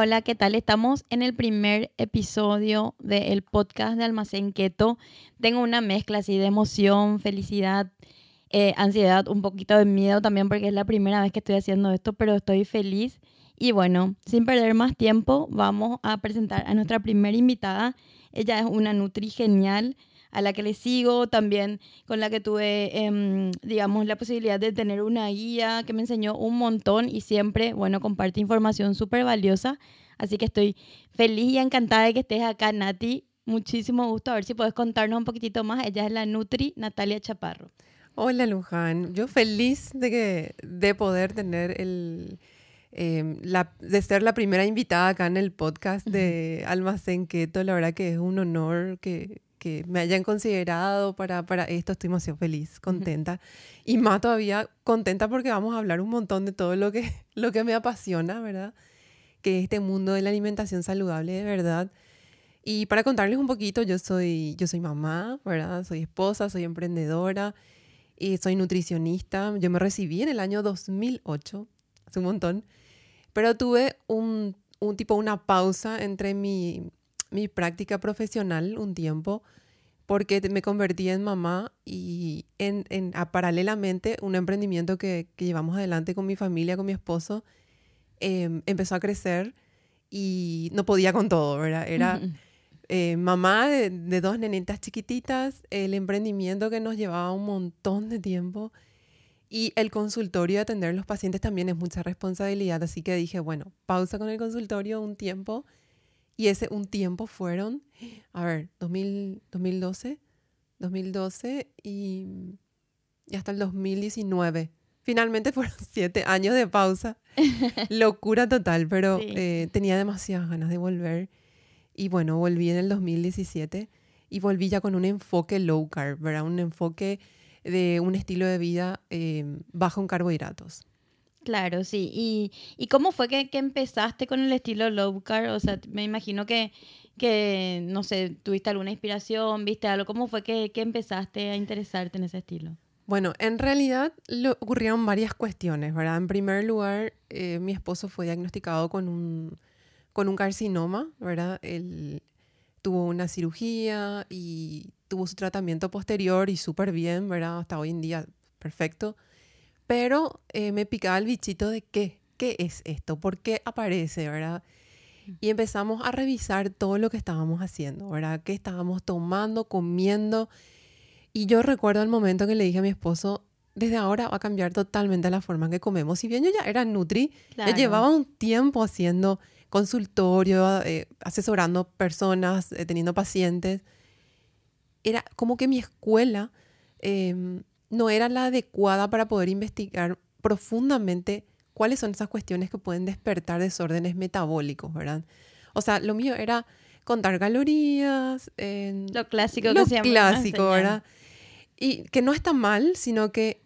Hola, ¿qué tal? Estamos en el primer episodio del podcast de Almacén Keto. Tengo una mezcla así de emoción, felicidad, eh, ansiedad, un poquito de miedo también porque es la primera vez que estoy haciendo esto, pero estoy feliz. Y bueno, sin perder más tiempo, vamos a presentar a nuestra primera invitada. Ella es una Nutri genial a la que le sigo, también con la que tuve, em, digamos, la posibilidad de tener una guía que me enseñó un montón y siempre, bueno, comparte información súper valiosa. Así que estoy feliz y encantada de que estés acá, Nati. Muchísimo gusto. A ver si puedes contarnos un poquitito más. Ella es la Nutri Natalia Chaparro. Hola, Luján. Yo feliz de, que, de poder tener el... Em, la, de ser la primera invitada acá en el podcast de Almacén Keto, la verdad que es un honor que, que me hayan considerado para, para esto. Estoy demasiado feliz, contenta. Y más todavía contenta porque vamos a hablar un montón de todo lo que, lo que me apasiona, ¿verdad? Que es este mundo de la alimentación saludable, de verdad. Y para contarles un poquito, yo soy, yo soy mamá, ¿verdad? Soy esposa, soy emprendedora y soy nutricionista. Yo me recibí en el año 2008, hace un montón, pero tuve un, un tipo, una pausa entre mi mi práctica profesional un tiempo porque me convertí en mamá y en, en paralelamente un emprendimiento que, que, llevamos adelante con mi familia, con mi esposo, em, empezó a crecer y no podía con todo, ¿verdad? Era eh, mamá de, de, dos nenitas chiquititas, el emprendimiento que nos llevaba un montón de tiempo y el consultorio de atender a los pacientes también es mucha responsabilidad, así que dije, bueno, pausa con el consultorio un tiempo y ese un tiempo fueron, a ver, 2012, 2012 y, y hasta el 2019. Finalmente fueron siete años de pausa. Locura total, pero eh, tenía demasiadas ganas de volver. Y bueno, volví en el 2017 y volví ya con un enfoque low carb, ¿verdad? Un enfoque de un estilo de vida eh, bajo en carbohidratos. Claro, sí. ¿Y, y cómo fue que, empezaste con el estilo low carb? O sea, me imagino que, que, no sé, tuviste alguna inspiración, viste algo. ¿Cómo fue que, que empezaste a interesarte en ese estilo? Bueno, en realidad ocurrieron varias cuestiones, ¿verdad? En primer lugar, eh, mi esposo fue diagnosticado con un, con un carcinoma, ¿verdad? Él tuvo una cirugía y tuvo su tratamiento posterior y súper bien, ¿verdad? Hasta hoy en día, perfecto. Pero eh, me picaba el bichito de qué, qué es esto, por qué aparece, ¿verdad? Y empezamos a revisar todo lo que estábamos haciendo, ¿verdad? ¿Qué estábamos tomando, comiendo? Y yo recuerdo el momento que le dije a mi esposo, desde ahora va a cambiar totalmente la forma en que comemos. Si bien yo ya era Nutri, ya llevaba un tiempo haciendo consultorio, eh, asesorando personas, eh, teniendo pacientes. Era como que mi escuela em, no era la adecuada para poder investigar profundamente cuáles son esas cuestiones que pueden despertar desórdenes metabólicos, ¿verdad? O sea, lo mío era contar calorías. lo clásico lo que se clásico, ¿verdad? Y que no está mal, sino que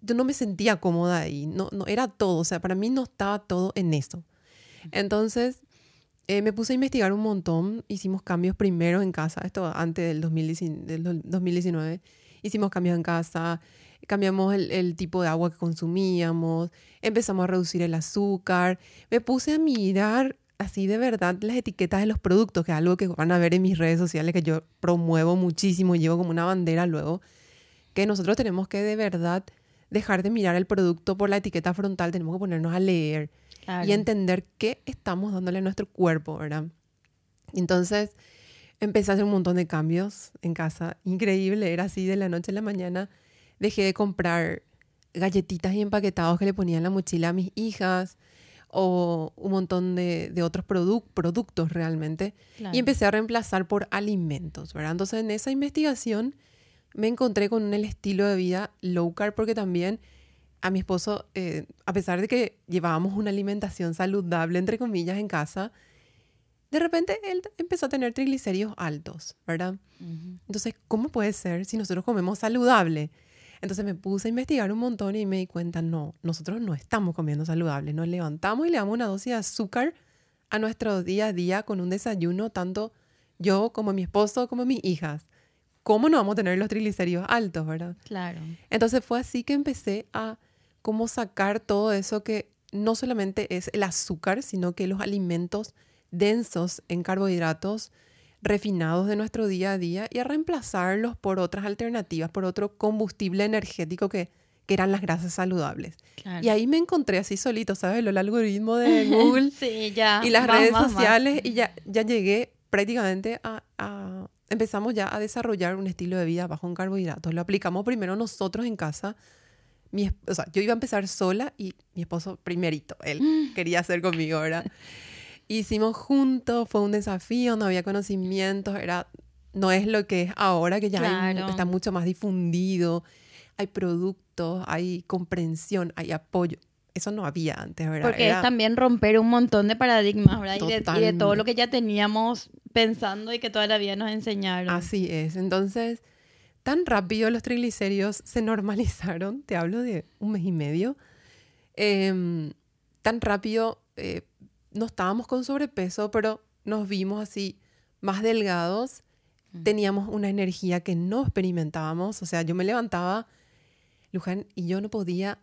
yo no me sentía cómoda ahí. No, no era todo, o sea, para mí no estaba todo en eso. Entonces, eh, me puse a investigar un montón. Hicimos cambios primero en casa, esto antes del 2019 hicimos cambios en casa, cambiamos el, tipo de agua que consumíamos, empezamos a reducir el azúcar, me puse a mirar así de verdad las etiquetas de los productos, que es algo que van a ver en mis redes sociales que yo promuevo muchísimo, llevo como una bandera luego, que nosotros tenemos que de verdad dejar de mirar el producto por la etiqueta frontal, tenemos que ponernos a leer y entender qué estamos dándole a nuestro cuerpo, ¿verdad? Entonces, empecé a hacer un montón de cambios en casa. Increíble, era así de la noche a la mañana. Dejé de comprar galletitas y empaquetados que le ponía en la mochila a mis hijas o un montón de, otros productos realmente. Y empecé a reemplazar por alimentos, ¿verdad? Entonces en esa investigación me encontré con el estilo de vida low carb porque también a mi esposo, eh, a pesar de que llevábamos una alimentación saludable, entre comillas, en casa, de repente él empezó a tener triglicéridos altos, ¿verdad? Entonces, ¿cómo puede ser si nosotros comemos saludable? Entonces me puse a investigar un montón y me di cuenta, no, nosotros no estamos comiendo saludable. Nos levantamos y le damos una dosis de azúcar a nuestro día a día con un desayuno, tanto yo como mi esposo como mis hijas. ¿Cómo no vamos a tener los triglicéridos altos, verdad? Claro. Entonces fue así que empecé a cómo sacar todo eso que no solamente es el azúcar, sino que los alimentos densos en carbohidratos refinados de nuestro día a día y a reemplazarlos por otras alternativas, por otro combustible energético que, que eran las grasas saludables. Y ahí me encontré así solito, ¿sabes? El algoritmo de Google sí, ya, y las redes sociales y ya, ya llegué prácticamente a, Empezamos ya a desarrollar un estilo de vida bajo en carbohidratos. Lo aplicamos primero nosotros en casa. Mi, o sea, yo iba a empezar sola y mi esposo primerito, él quería hacer conmigo, ¿verdad? Hicimos juntos, fue un desafío, no había conocimientos, era, no es lo que es ahora, que ya está mucho más difundido, hay productos, hay comprensión, hay apoyo. Eso no había antes, ¿verdad? Porque es también romper un montón de paradigmas, ¿verdad? Y de, y de, todo lo que ya teníamos pensando y que toda la vida nos enseñaron. Así es. Entonces, tan rápido los triglicéridos se normalizaron, te hablo de un mes y medio, em, tan rápido eh, no estábamos con sobrepeso, pero nos vimos así más delgados, teníamos una energía que no experimentábamos, o sea, yo me levantaba, Luján, y yo no podía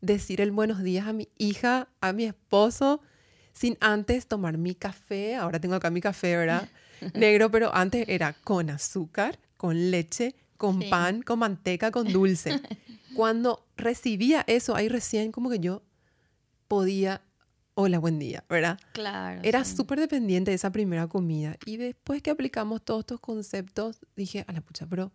decir el buenos días a mi hija, a mi esposo, sin antes tomar mi café, ahora tengo acá mi café, ¿verdad? Negro, pero antes era con azúcar, con leche, con pan, con manteca, con dulce. Cuando recibía eso, ahí recién como que yo podía hola, buen día, ¿verdad? Claro. Era súper dependiente de esa primera comida. Y después que aplicamos todos estos conceptos, dije, a la pucha, pero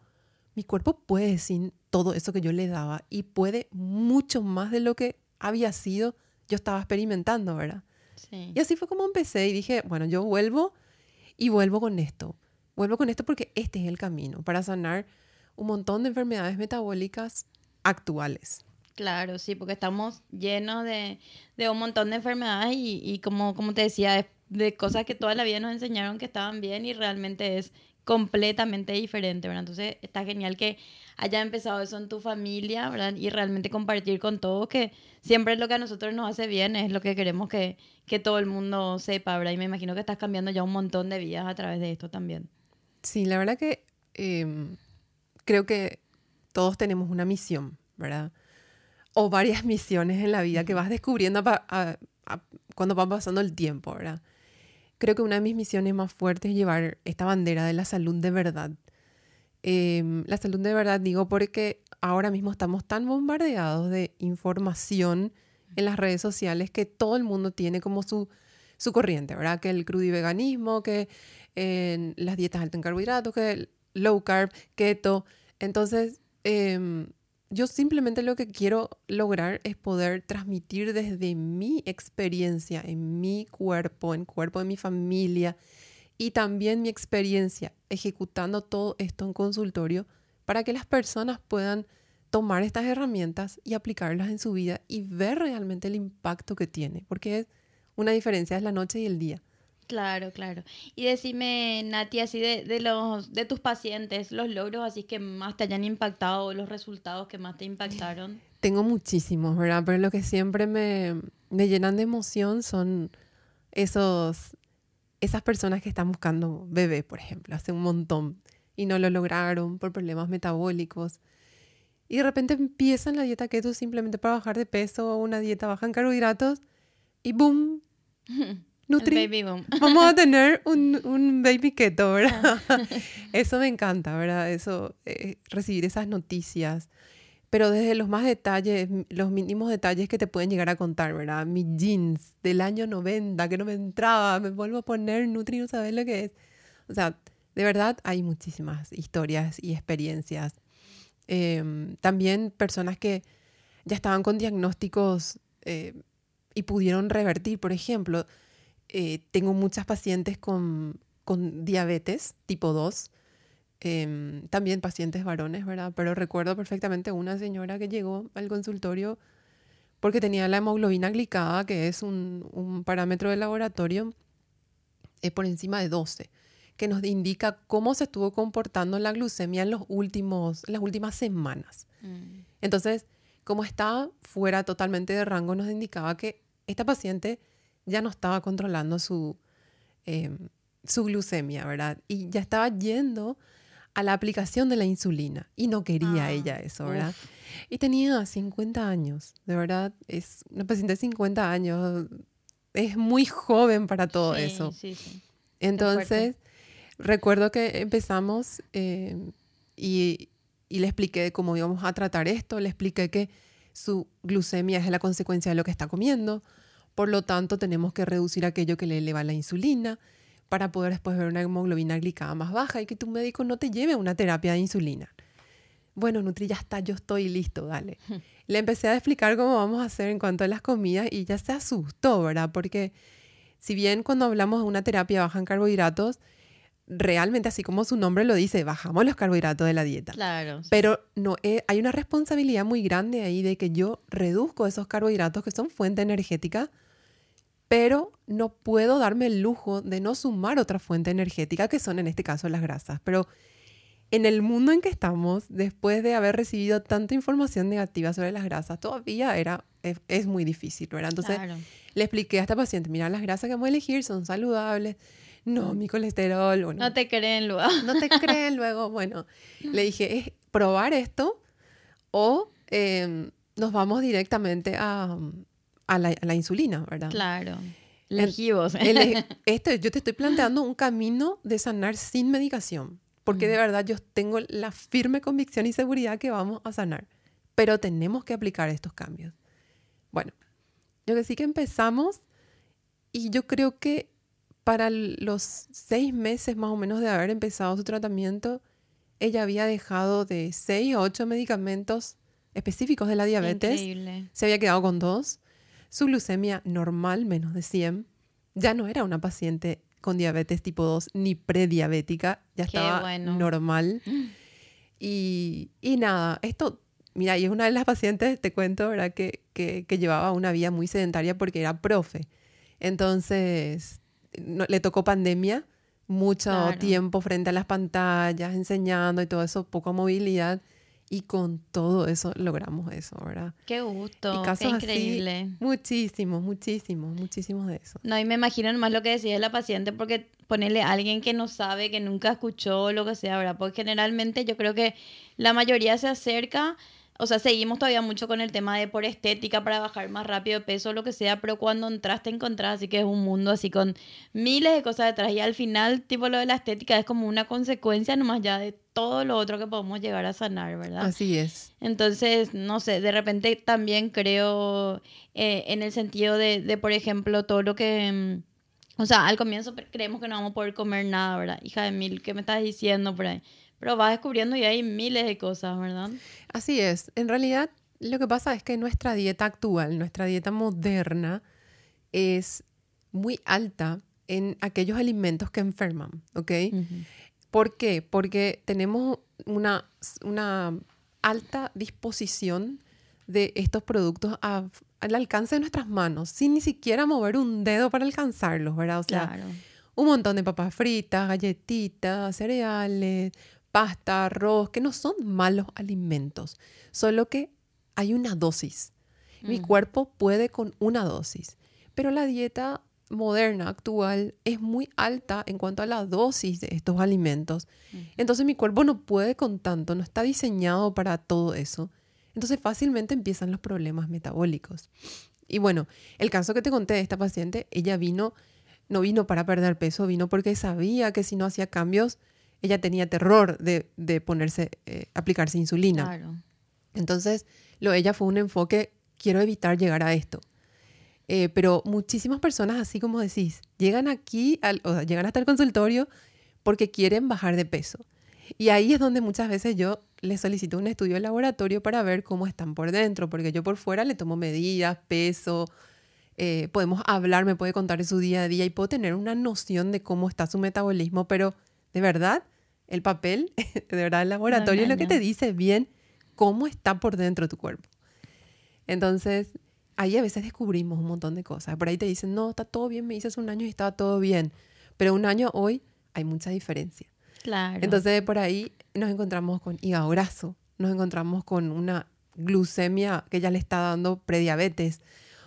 mi cuerpo puede sin todo eso que yo le daba y puede mucho más de lo que había sido, yo estaba experimentando, ¿verdad? Sí. Y así fue como empecé y dije, bueno, yo vuelvo y vuelvo con esto. Vuelvo con esto porque este es el camino para sanar un montón de enfermedades metabólicas actuales. Claro, sí, porque estamos llenos de, un montón de enfermedades y, como, como te decía, de, cosas que toda la vida nos enseñaron que estaban bien y realmente es completamente diferente, ¿verdad? Entonces está genial que haya empezado eso en tu familia, ¿verdad? Y realmente compartir con todos que siempre es lo que a nosotros nos hace bien, es lo que queremos que, que todo el mundo sepa, ¿verdad? Y me imagino que estás cambiando ya un montón de vidas a través de esto también. Sí, la verdad que em, creo que todos tenemos una misión, ¿verdad? O varias misiones en la vida que vas descubriendo cuando va pasando el tiempo, ¿verdad? Creo que una de mis misiones más fuertes es llevar esta bandera de la salud de verdad. Em, la salud de verdad digo porque ahora mismo estamos tan bombardeados de información en las redes sociales que todo el mundo tiene como su, su corriente, ¿verdad? Que el crudiveganismo, que las dietas altas en carbohidratos, que el low carb, keto. Entonces, eh, yo simplemente lo que quiero lograr es poder transmitir desde mi experiencia en mi cuerpo, en cuerpo de mi familia y también mi experiencia ejecutando todo esto en consultorio para que las personas puedan tomar estas herramientas y aplicarlas en su vida y ver realmente el impacto que tiene, porque es una diferencia es la noche y el día. Claro, claro. Y decime, Nati, así de, los, de tus pacientes, los logros así que más te hayan impactado, los resultados que más te impactaron. Tengo muchísimos, ¿verdad? Pero lo que siempre me, llenan de emoción son esos, esas personas que están buscando bebé, por ejemplo, hace un montón y no lo lograron por problemas metabólicos. Y de repente empiezan la dieta keto simplemente para bajar de peso o una dieta baja en carbohidratos y ¡boom! Nutri, vamos a tener un, un baby keto, ¿verdad? Eso me encanta, ¿verdad? Eso, eh, recibir esas noticias. Pero desde los más detalles, los mínimos detalles que te pueden llegar a contar, ¿verdad? Mi jeans del año 90 que no me entraba, me vuelvo a poner Nutri, no sabes lo que es. O sea, de verdad hay muchísimas historias y experiencias. Em, también personas que ya estaban con diagnósticos eh, y pudieron revertir, por ejemplo, eh, tengo muchas pacientes con, con diabetes tipo 2, em, también pacientes varones, ¿verdad? Pero recuerdo perfectamente una señora que llegó al consultorio porque tenía la hemoglobina glicada, que es un, un parámetro de laboratorio, eh, por encima de 12, que nos indica cómo se estuvo comportando la glucemia en, los últimos, las últimas semanas. Mm. Entonces, como estaba fuera totalmente de rango, nos indicaba que esta paciente ya no estaba controlando su, em, su glucemia, ¿verdad? Y ya estaba yendo a la aplicación de la insulina y no quería ah, ella eso, ¿verdad? Y tenía 50 años, de verdad, es una paciente de 50 años, es muy joven para todo Sí, eso. Sí, sí. Entonces, recuerdo que empezamos eh, y, y le expliqué cómo íbamos a tratar esto, le expliqué que su glucemia es la consecuencia de lo que está comiendo, por lo tanto tenemos que reducir aquello que le eleva la insulina para poder después ver una hemoglobina glicada más baja y que tu médico no te lleve a una terapia de insulina. Bueno, Nutri, ya está, yo estoy listo, dale. Le empecé a explicar cómo vamos a hacer en cuanto a las comidas y ya se asustó, ¿verdad? Porque si bien cuando hablamos de una terapia baja en carbohidratos, realmente así como su nombre lo dice, bajamos los carbohidratos de la dieta. Claro. Pero no eh, hay una responsabilidad muy grande ahí de que yo reduzco esos carbohidratos que son fuente energética, pero no puedo darme el lujo de no sumar otra fuente energética, que son en este caso las grasas. Pero en el mundo en que estamos, después de haber recibido tanta información negativa sobre las grasas, todavía era, es, es muy difícil, ¿verdad? Entonces Claro. le expliqué a esta paciente, mira, las grasas que vamos a elegir son saludables. No, mi colesterol, bueno, No te creen luego. no te creen luego. Bueno, le dije, es probar esto o eh, nos vamos directamente a, a la, a la insulina, ¿verdad? Claro. Legivos. El- este, yo te estoy planteando un camino de sanar sin medicación, porque de verdad yo tengo la firme convicción y seguridad que vamos a sanar, pero tenemos que aplicar estos cambios. Bueno, yo que sí que empezamos y yo creo que para los seis meses más o menos de haber empezado su tratamiento, ella había dejado de seis a ocho medicamentos específicos de la diabetes Increíble. se había quedado con dos. Su glucemia normal, menos de 100. Ya no era una paciente con diabetes tipo 2 ni prediabética, ya Qué estaba bueno. normal. Y, y nada, esto, mira, y es una de las pacientes, te cuento, ¿verdad? Que, que, que llevaba una vida muy sedentaria porque era profe. Entonces, no- le tocó pandemia, mucho Claro. tiempo frente a las pantallas, enseñando y todo eso, poca movilidad. Y con todo eso logramos eso, ¿verdad? Qué gusto. Y Qué casos así, increíble. muchísimos, muchísimos, muchísimos de eso. No, y me imagino más lo que decía la paciente, porque ponerle a alguien que no sabe, que nunca escuchó, lo que sea, ¿verdad? Porque generalmente yo creo que la mayoría se acerca, o sea, seguimos todavía mucho con el tema de por estética para bajar más rápido de peso, lo que sea, pero cuando entras te encontrás así que es un mundo así con miles de cosas detrás y al final, tipo, lo de la estética es como una consecuencia nomás ya de todo lo otro que podemos llegar a sanar, ¿verdad? Así es. Entonces, no sé, de repente también creo eh, en el sentido de, de, por ejemplo, todo lo que... mm, O sea, al comienzo creemos que no vamos a poder comer nada, ¿verdad? Hija de mil, ¿qué me estás diciendo por ahí? Pero vas descubriendo y hay miles de cosas, ¿verdad? Así es. En realidad, lo que pasa es que nuestra dieta actual, nuestra dieta moderna, es muy alta en aquellos alimentos que enferman, ¿ok? ¿Por qué? Porque tenemos una, una alta disposición de estos productos a- al alcance de nuestras manos, sin ni siquiera mover un dedo para alcanzarlos, ¿verdad? O sea, Claro. un montón de papas fritas, galletitas, cereales, pasta, arroz, que no son malos alimentos, solo que hay una dosis. Mi Mm. cuerpo puede con una dosis, pero la dieta moderna, actual, es muy alta en cuanto a la dosis de estos alimentos. Entonces mi cuerpo no puede con tanto, no está diseñado para todo eso. Entonces fácilmente empiezan los problemas metabólicos. Y bueno, el caso que te conté de esta paciente, ella vino, no vino para perder peso, vino porque sabía que si no hacía cambios, ella tenía terror de, de ponerse, eh, aplicarse insulina. Claro. Entonces, lo de ella fue un enfoque, quiero evitar llegar a esto. Eh, pero muchísimas personas, así como decís, llegan aquí, al- o sea, llegan hasta el consultorio porque quieren bajar de peso. Y ahí es donde muchas veces yo les solicito un estudio de laboratorio para ver cómo están por dentro, porque yo por fuera le tomo medidas, peso, eh, podemos hablar, me puede contar de su día a día y puedo tener una noción de cómo está su metabolismo, pero de verdad, el papel, de verdad, el laboratorio es lo que te dice bien cómo está por dentro tu cuerpo. Entonces, ahí a veces descubrimos un montón de cosas. Por ahí te dicen, no, está todo bien, me dices un año y estaba todo bien. Pero un año hoy hay mucha diferencia. Claro. Entonces, por ahí nos encontramos con hígado graso, nos encontramos con una glucemia que ya le está dando prediabetes,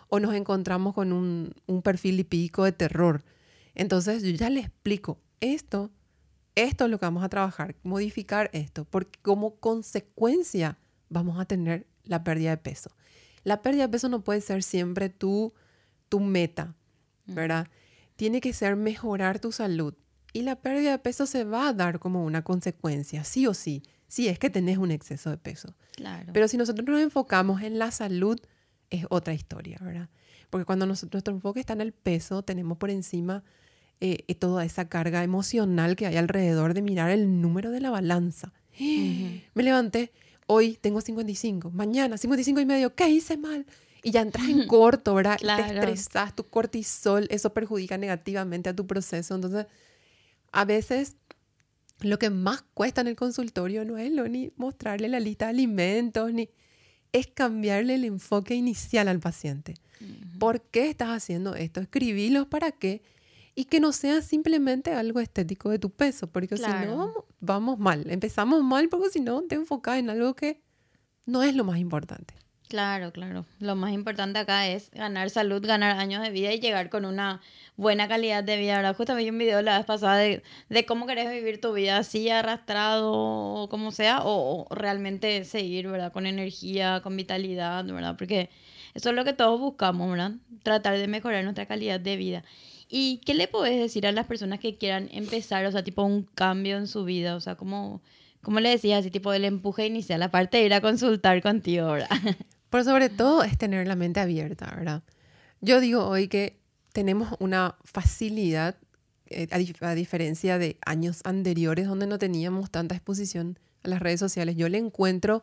o nos encontramos con un, un perfil lipídico de terror. Entonces, yo ya le explico esto, esto es lo que vamos a trabajar, modificar esto, porque como consecuencia vamos a tener la pérdida de peso. La pérdida de peso no puede ser siempre tu, tu meta, ¿verdad? Tiene que ser mejorar tu salud. Y la pérdida de peso se va a dar como una consecuencia, sí o sí, si es que tenés un exceso de peso. Claro. Pero si nosotros nos enfocamos en la salud, es otra historia, ¿verdad? Porque cuando nuestro enfoque está en el peso, tenemos por encima eh, eh, toda esa carga emocional que hay alrededor de mirar el número de la balanza. Me levanté, hoy tengo 55, mañana 55 y medio, ¿qué hice mal? Y ya entras en corto, ¿verdad? Claro. Te estresas, tu cortisol, eso perjudica negativamente a tu proceso. Entonces, a veces lo que más cuesta en el consultorio no es lo ni mostrarle la lista de alimentos, ni es cambiarle el enfoque inicial al paciente. ¿Por qué estás haciendo esto? Escribirlos para qué y que no sea simplemente algo estético de tu peso, porque si Claro. no vamos, mal. Empezamos mal porque si no te enfocas en algo que no es lo más importante. Claro, claro. Lo más importante acá es ganar salud, ganar años de vida y llegar con una buena calidad de vida. ¿verdad? Justo vi un video la vez pasada de, de cómo querés vivir tu vida, así arrastrado o como sea, o, o realmente seguir, ¿verdad? Con energía, con vitalidad, ¿verdad? Porque eso es lo que todos buscamos, ¿verdad? Tratar de mejorar nuestra calidad de vida. ¿Y qué le podés decir a las personas que quieran empezar, o sea, tipo un cambio en su vida? O sea, ¿cómo, cómo le decías así, tipo el empuje inicial, aparte de ir a consultar contigo, ¿verdad? Pero sobre todo es tener la mente abierta, ¿verdad? Yo digo hoy que tenemos una facilidad, eh, a, dif- a diferencia de años anteriores donde no teníamos tanta exposición a las redes sociales. Yo le encuentro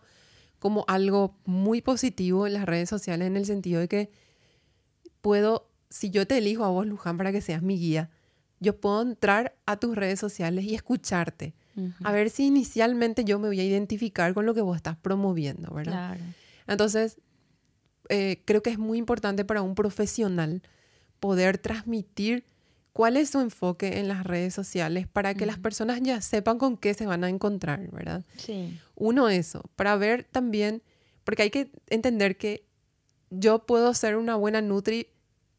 como algo muy positivo en las redes sociales en el sentido de que puedo, si yo te elijo a vos, Luján, para que seas mi guía, yo puedo entrar a tus redes sociales y escucharte. A ver si inicialmente yo me voy a identificar con lo que vos estás promoviendo, ¿verdad? Claro. Entonces, eh, creo que es muy importante para un profesional poder transmitir cuál es su enfoque en las redes sociales para que las personas ya sepan con qué se van a encontrar, ¿verdad? Sí. Uno, eso, para ver también, porque hay que entender que yo puedo ser una buena Nutri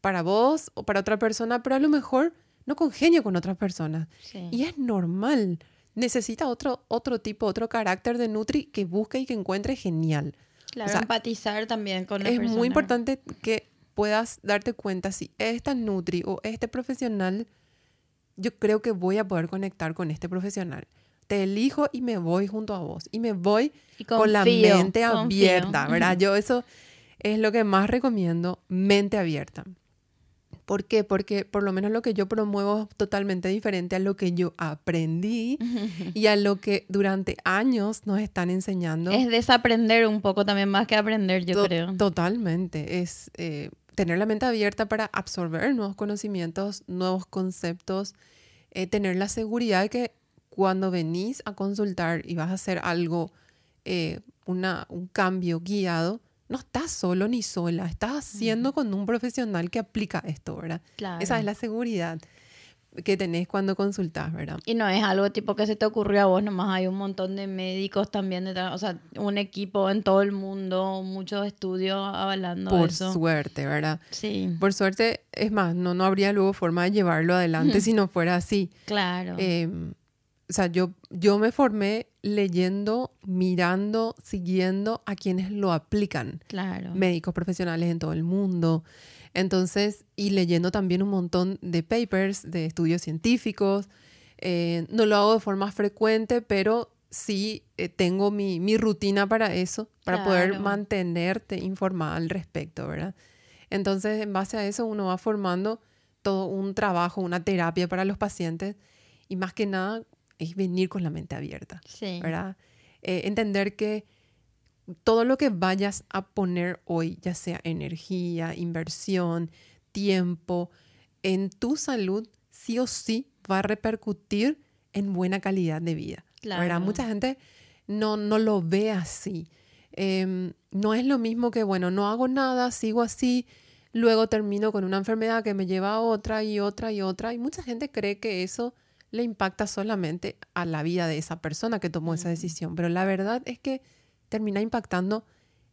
para vos o para otra persona, pero a lo mejor no congenio con otras personas. Sí. Y es normal. Necesita otro, otro tipo, otro carácter de Nutri que busque y que encuentre genial. Claro, o sea, empatizar también con la es persona. muy importante que puedas darte cuenta si esta Nutri o este profesional, yo creo que voy a poder conectar con este profesional. Te elijo y me voy junto a vos. Y me voy Y con la confío, mente confío. abierta, ¿verdad? Yo eso es lo que más recomiendo, mente abierta. ¿Por qué? Porque por lo menos lo que yo promuevo es totalmente diferente a lo que yo aprendí y a lo que durante años nos están enseñando. Es desaprender un poco también más que aprender, yo To- creo. Totalmente. Es eh, tener la mente abierta para absorber nuevos conocimientos, nuevos conceptos, eh, tener la seguridad de que cuando venís a consultar y vas a hacer algo, eh, una, un cambio guiado, no estás solo ni sola, estás haciendo con un profesional que aplica esto, ¿verdad? Claro. Esa es la seguridad que tenés cuando consultás, ¿verdad? Y no es algo tipo que se te ocurrió a vos, nomás hay un montón de médicos también detrás, o sea, un equipo en todo el mundo, muchos estudios avalando Por eso. suerte, ¿verdad? Sí, Por suerte, es más, no, no habría luego forma de llevarlo adelante si no fuera así. claro. Eh, o sea, yo, yo me formé leyendo, mirando, siguiendo a quienes lo aplican, claro. médicos profesionales en todo el mundo. Entonces, y leyendo también un montón de papers, de estudios científicos. Eh, no lo hago de forma frecuente, pero sí eh, tengo mi, mi rutina para eso, para poder Claro. mantenerte informada al respecto, ¿verdad? Entonces, en base a eso, uno va formando todo un trabajo, una terapia para los pacientes y más que nada es venir con la mente abierta, sí. ¿verdad? Eh, entender que todo lo que vayas a poner hoy, ya sea energía, inversión, tiempo, en tu salud, sí o sí va a repercutir en buena calidad de vida. ¿verdad? Claro. Mucha gente no, no lo ve así. Em, no es lo mismo que, bueno, no hago nada, sigo así, luego termino con una enfermedad que me lleva a otra y otra y otra. Y mucha gente cree que eso le impacta solamente a la vida de esa persona que tomó esa decisión. Pero la verdad es que termina impactando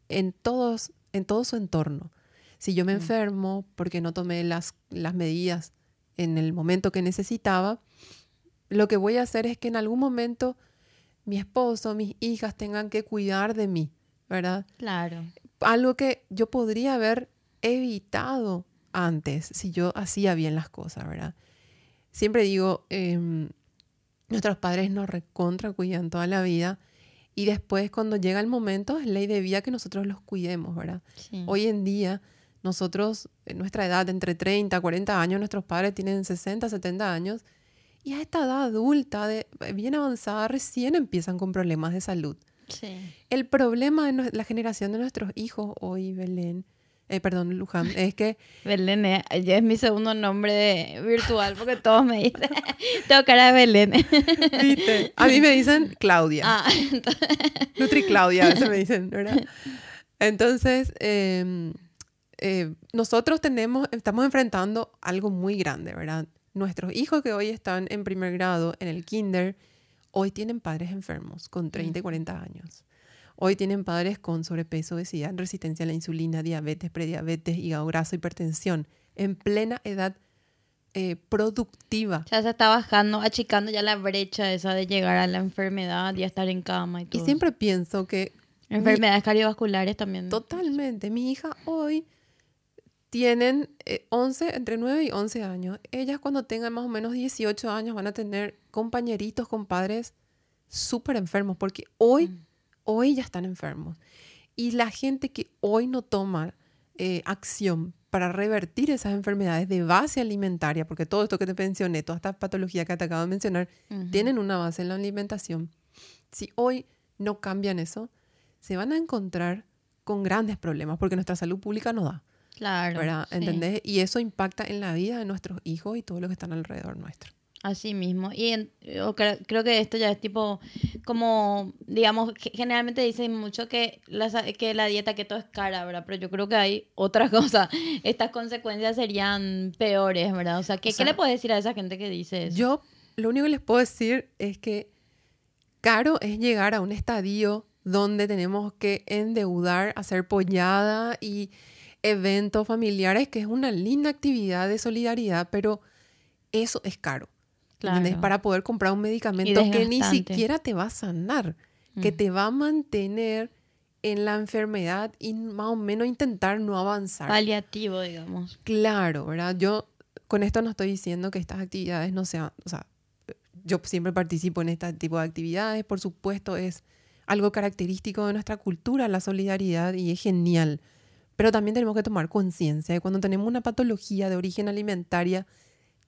en, todos, en todo su entorno. Si yo me enfermo porque no tomé las, las medidas en el momento que necesitaba, lo que voy a hacer es que en algún momento mi esposo, mis hijas tengan que cuidar de mí, ¿verdad? Claro. Algo que yo podría haber evitado antes si yo hacía bien las cosas, ¿verdad? Siempre digo, em, nuestros padres nos recontra cuidan toda la vida y después cuando llega el momento es ley de vida que nosotros los cuidemos, ¿verdad? Sí. Hoy en día nosotros, en nuestra edad, entre 30 40 años, nuestros padres tienen 60, 70 años y a esta edad adulta, de, bien avanzada, recién empiezan con problemas de salud. Sí. El problema de la generación de nuestros hijos hoy, Belén, eh, perdón, Luján, es que Belén eh, ya es mi segundo nombre virtual porque todos me dicen, tengo cara de Belén. ¿Viste? A mí me dicen Claudia. ah, entonces- Nutri Claudia, a veces me dicen, ¿verdad? Entonces, eh, eh, nosotros tenemos, estamos enfrentando algo muy grande, ¿verdad? Nuestros hijos que hoy están en primer grado, en el kinder, hoy tienen padres enfermos con 30 y 40 años. Hoy tienen padres con sobrepeso, obesidad, resistencia a la insulina, diabetes, prediabetes, hígado graso, hipertensión, en plena edad eh, productiva. ya se está bajando, achicando ya la brecha esa de llegar a la enfermedad y a estar en cama y Y todo. siempre pienso que mi- Enfermedades cardiovasculares también. Totalmente. Mi hija hoy tienen eh, 11, entre 9 y 11 años. Ellas cuando tengan más o menos 18 años van a tener compañeritos, compadres súper enfermos, porque hoy, Mm. Hoy ya están enfermos. Y la gente que hoy no toma eh, acción para revertir esas enfermedades de base alimentaria, porque todo esto que te mencioné, toda esta patología que te acabo de mencionar, tienen una base en la alimentación. Si hoy no cambian eso, se van a encontrar con grandes problemas porque nuestra salud pública no da, Claro. ¿verdad? sí. ¿Entendés? Y eso impacta en la vida de nuestros hijos y todos los que están alrededor nuestro. Así mismo. Y en- yo creo, creo que esto ya es tipo, como, digamos, ge- generalmente dicen mucho que la, que la dieta keto es cara, ¿verdad? Pero yo creo que hay otra cosa. Estas consecuencias serían peores, ¿verdad? O sea, ¿qué, O ¿qué le puedes decir a esa gente que dice eso? Yo lo único que les puedo decir es que caro es llegar a un estadio donde tenemos que endeudar, hacer pollada y eventos familiares, que es una linda actividad de solidaridad, pero eso es caro. Claro. Para poder comprar un medicamento que ni siquiera te va a sanar, que Mm. te va a mantener en la enfermedad y más o menos intentar no avanzar. Paliativo, digamos. Claro, ¿verdad? Yo con esto no estoy diciendo que estas actividades no sean, o sea, yo siempre participo en este tipo de actividades, por supuesto es algo característico de nuestra cultura, la solidaridad, y es genial. Pero también tenemos que tomar conciencia de cuando tenemos una patología de origen alimentaria,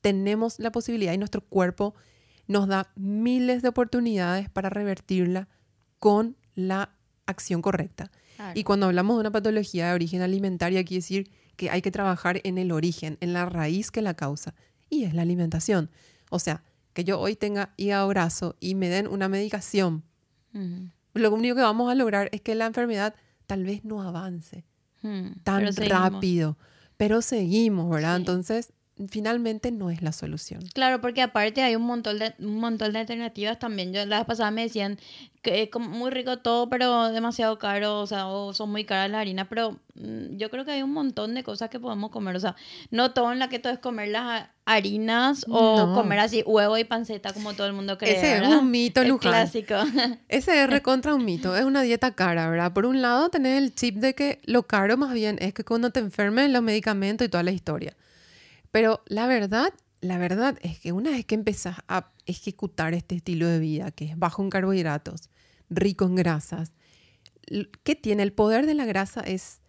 tenemos la posibilidad y nuestro cuerpo nos da miles de oportunidades para revertirla con la acción correcta. Claro. Y cuando hablamos de una patología de origen alimentaria, quiere decir que hay que trabajar en el origen, en la raíz que la causa, y es la alimentación. O sea, que yo hoy tenga hígado graso y me den una medicación, lo único que vamos a lograr es que la enfermedad tal vez no avance tan pero rápido, pero seguimos, ¿verdad? Sí. Entonces, finalmente no es la solución. Claro, porque aparte hay un montón de un montón de alternativas también. Yo la vez pasada me decían que es como muy rico todo, pero demasiado caro, o sea, o son muy caras las harinas, pero mm, yo creo que hay un montón de cosas que podemos comer, o sea, no todo en la que todo es comer las ha- harinas o No. comer así huevo y panceta como todo el mundo cree, Ese es ¿verdad? un mito, El Luján. clásico. Ese es recontra un mito, es una dieta cara, ¿verdad? Por un lado tenés el chip de que lo caro más bien es que cuando te enfermes los medicamentos y toda la historia. Pero la verdad, la verdad es que una vez que empezás a ejecutar este estilo de vida, que es bajo en carbohidratos, rico en grasas, ¿qué tiene? El poder de la grasa es,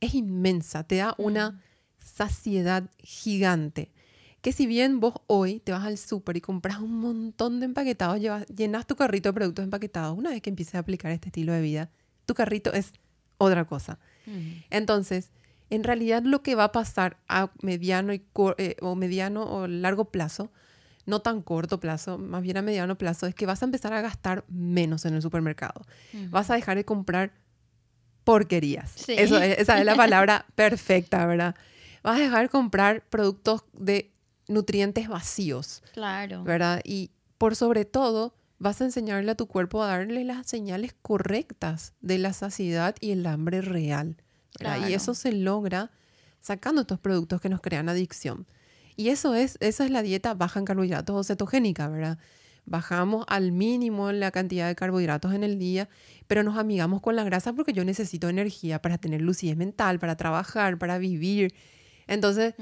es inmensa, te da una saciedad gigante. Que si bien vos hoy te vas al súper y compras un montón de empaquetados, llevas, llenas tu carrito de productos empaquetados, una vez que empieces a aplicar este estilo de vida, tu carrito es otra cosa. Ujú. Entonces, en realidad lo que va a pasar a mediano y eh, o mediano o largo plazo, no tan corto plazo, más bien a mediano plazo, es que vas a empezar a gastar menos en el supermercado. Vas a dejar de comprar porquerías. Sí. Eso es- esa es la palabra perfecta, ¿verdad? Vas a dejar de comprar productos de nutrientes vacíos, Claro. ¿verdad? Y por sobre todo, vas a enseñarle a tu cuerpo a darle las señales correctas de la saciedad y el hambre real. Y eso se logra sacando estos productos que nos crean adicción. Y eso es, esa es la dieta baja en carbohidratos o cetogénica, ¿verdad? bajamos al mínimo la cantidad de carbohidratos en el día, pero nos amigamos con la grasa porque yo necesito energía para tener lucidez mental, para trabajar, para vivir. Entonces,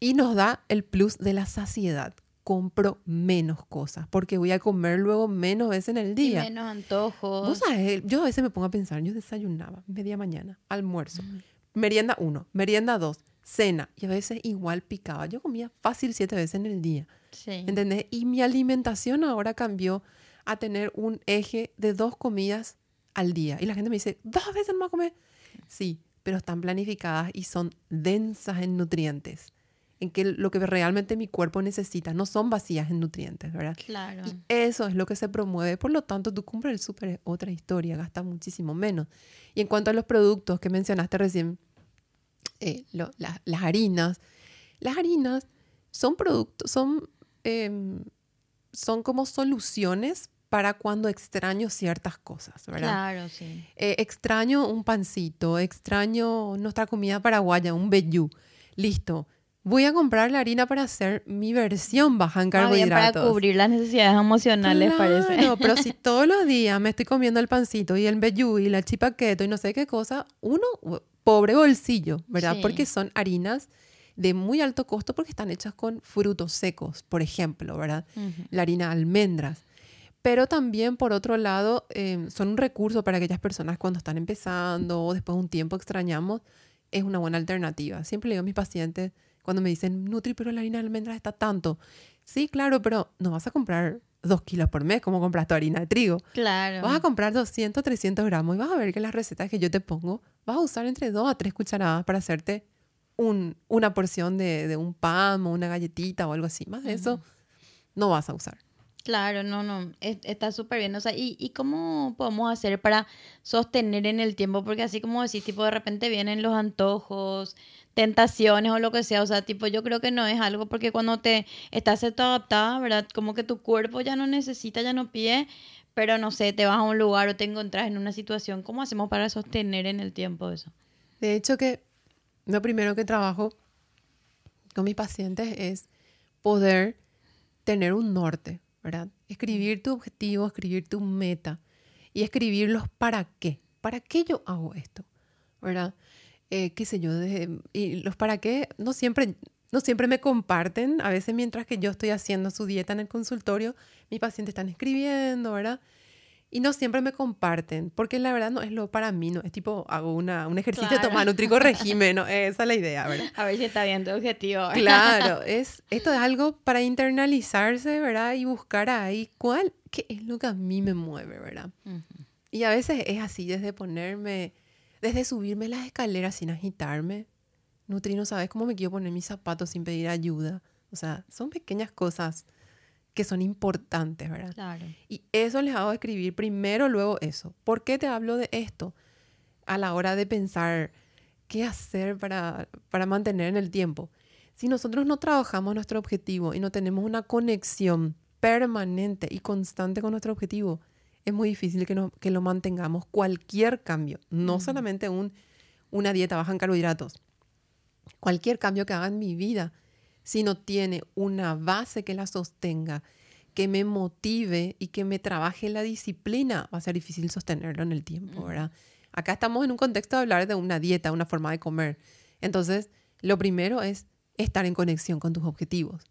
y nos da el plus de la saciedad. Compro menos cosas porque voy a comer luego menos veces en el día. Y menos antojos. Yo a veces me pongo a pensar, yo desayunaba media mañana, almuerzo, merienda uno, merienda dos, cena, y a veces igual picaba. Yo comía fácil siete veces en el día. Sí. ¿Entendés? Y mi alimentación ahora cambió a tener un eje de dos comidas al día. Y la gente me dice, ¿dos veces más comer? Sí, pero están planificadas y son densas en nutrientes. En que lo que realmente mi cuerpo necesita no son vacías en nutrientes, ¿verdad? Claro. Y eso es lo que se promueve. Por lo tanto, tu compra el súper es otra historia, gasta muchísimo menos. Y en cuanto a los productos que mencionaste recién, eh, lo- la- las harinas, las harinas son productos, son, em, son como soluciones para cuando extraño ciertas cosas, ¿verdad? Claro, sí. Eh, extraño un pancito, extraño nuestra comida paraguaya, un vellú. Listo. Voy a comprar la harina para hacer mi versión baja en Más bien carbohidratos. para cubrir las necesidades emocionales, parece. Claro, pero si todos los días me estoy comiendo el pancito y el vellú y la chipaqueto y no sé qué cosa, uno, pobre bolsillo, ¿verdad? Sí. Porque son harinas de muy alto costo porque están hechas con frutos secos, por ejemplo, ¿verdad? Ujú. La harina de almendras. Pero también, por otro lado, eh, son un recurso para aquellas personas cuando están empezando o después de un tiempo extrañamos, es una buena alternativa. Siempre le digo a mis pacientes cuando me dicen, Nutri, pero la harina de almendras está tanto. Sí, claro, pero no vas a comprar dos kilos por mes como compras tu harina de trigo. Claro. Vas a comprar 200, 300 gramos y vas a ver que las recetas que yo te pongo, vas a usar entre 2 a 3 cucharadas para hacerte un- una porción de, de un pan o una galletita o algo así. Más de eso no vas a usar. Claro, no, no, es- está súper bien. O sea, ¿y, ¿y cómo podemos hacer para sostener en el tiempo? Porque así como decís, tipo, de repente vienen los antojos, tentaciones o lo que sea. O sea, tipo, yo creo que no es algo porque cuando te estás adaptada, ¿verdad? Como que tu cuerpo ya no necesita, ya no pide, pero no sé, te vas a un lugar o te encontrás en una situación. ¿Cómo hacemos para sostener en el tiempo eso? De hecho que lo primero que trabajo con mis pacientes es poder tener un norte, Escribir tu objetivo, escribir tu meta y escribir los para qué. ¿Para qué yo hago esto? ¿Verdad? Eh, qué sé yo, y los para qué no siempre, no siempre me comparten. A veces mientras que yo estoy haciendo su dieta en el consultorio, mis pacientes están escribiendo, ¿verdad? Y no siempre me comparten, porque la verdad no es lo para mí, no es tipo, hago una, un ejercicio, Claro. toma nutrico régimen, no, esa es la idea, ¿verdad? A ver si está bien tu objetivo. Claro, es, esto es algo para internalizarse, ¿verdad? Y buscar ahí cuál, qué es lo que a mí me mueve, ¿verdad? Y a veces es así, desde ponerme, desde subirme las escaleras sin agitarme. Nutri, no sabes cómo me quiero poner mis zapatos sin pedir ayuda. O sea, son pequeñas cosas que son importantes, ¿verdad? Claro. Y eso les hago escribir primero, luego eso. ¿Por qué te hablo de esto? A la hora de pensar qué hacer para, para mantener en el tiempo. Si nosotros no trabajamos nuestro objetivo y no tenemos una conexión permanente y constante con nuestro objetivo, es muy difícil que, no- que lo mantengamos cualquier cambio, no solamente un, una dieta baja en carbohidratos, cualquier cambio que haga en mi vida, si no tiene una base que la sostenga, que me motive y que me trabaje la disciplina, va a ser difícil sostenerlo en el tiempo, ¿verdad? Acá estamos en un contexto de hablar de una dieta, una forma de comer. Entonces, lo primero es estar en conexión con tus objetivos.